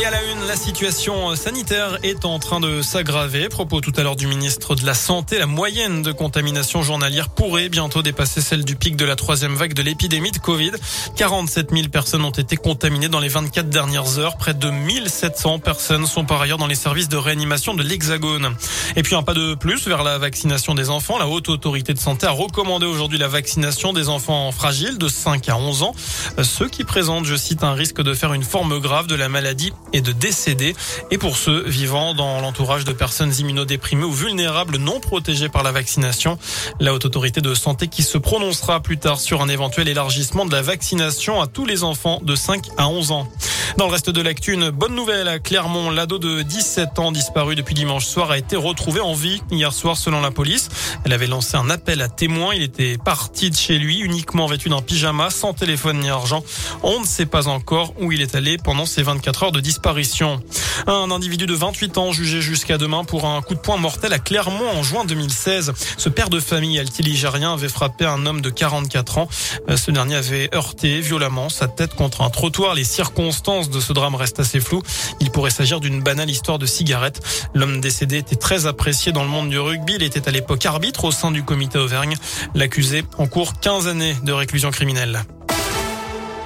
Et à la une, la situation sanitaire est en train de s'aggraver. Propos tout à l'heure du ministre de la Santé, la moyenne de contamination journalière pourrait bientôt dépasser celle du pic de la troisième vague de l'épidémie de Covid. 47 000 personnes ont été contaminées dans les 24 dernières heures. Près de 1700 personnes sont par ailleurs dans les services de réanimation de l'Hexagone. Et puis un pas de plus vers la vaccination des enfants. La haute autorité de santé a recommandé aujourd'hui la vaccination des enfants fragiles de 5 à 11 ans. Ceux qui présentent, je cite, un risque de faire une forme grave de la maladie et de décéder. Et pour ceux vivant dans l'entourage de personnes immunodéprimées ou vulnérables non protégées par la vaccination, la haute autorité de santé qui se prononcera plus tard sur un éventuel élargissement de la vaccination à tous les enfants de 5 à 11 ans. Dans le reste de l'actu, une bonne nouvelle à Clermont. L'ado de 17 ans disparu depuis dimanche soir a été retrouvé en vie hier soir selon la police. Elle avait lancé un appel à témoins. Il était parti de chez lui uniquement vêtu d'un pyjama, sans téléphone ni argent. On ne sait pas encore où il est allé pendant ces 24 heures de disparition. Un individu de 28 ans jugé jusqu'à demain pour un coup de poing mortel à Clermont en juin 2016. Ce père de famille altiligérien avait frappé un homme de 44 ans. Ce dernier avait heurté violemment sa tête contre un trottoir. Les circonstances de ce drame reste assez flou. Il pourrait s'agir d'une banale histoire de cigarette. L'homme décédé était très apprécié dans le monde du rugby. Il était à l'époque arbitre au sein du comité Auvergne. L'accusé en cours 15 années de réclusion criminelle.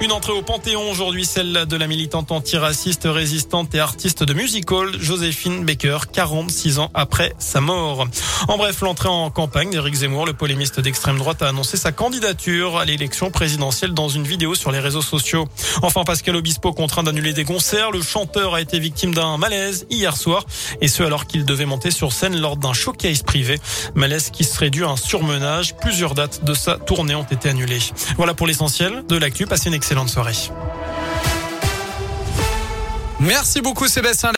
Une entrée au Panthéon aujourd'hui, celle de la militante antiraciste, résistante et artiste de musical, Joséphine Baker, 46 ans après sa mort. En bref, l'entrée en campagne d'Éric Zemmour, le polémiste d'extrême droite, a annoncé sa candidature à l'élection présidentielle dans une vidéo sur les réseaux sociaux. Enfin, Pascal Obispo contraint d'annuler des concerts. Le chanteur a été victime d'un malaise hier soir, et ce alors qu'il devait monter sur scène lors d'un showcase privé. Malaise qui serait dû à un surmenage. Plusieurs dates de sa tournée ont été annulées. Voilà pour l'essentiel de l'actu. Passez excellente soirée. Merci beaucoup Sébastien.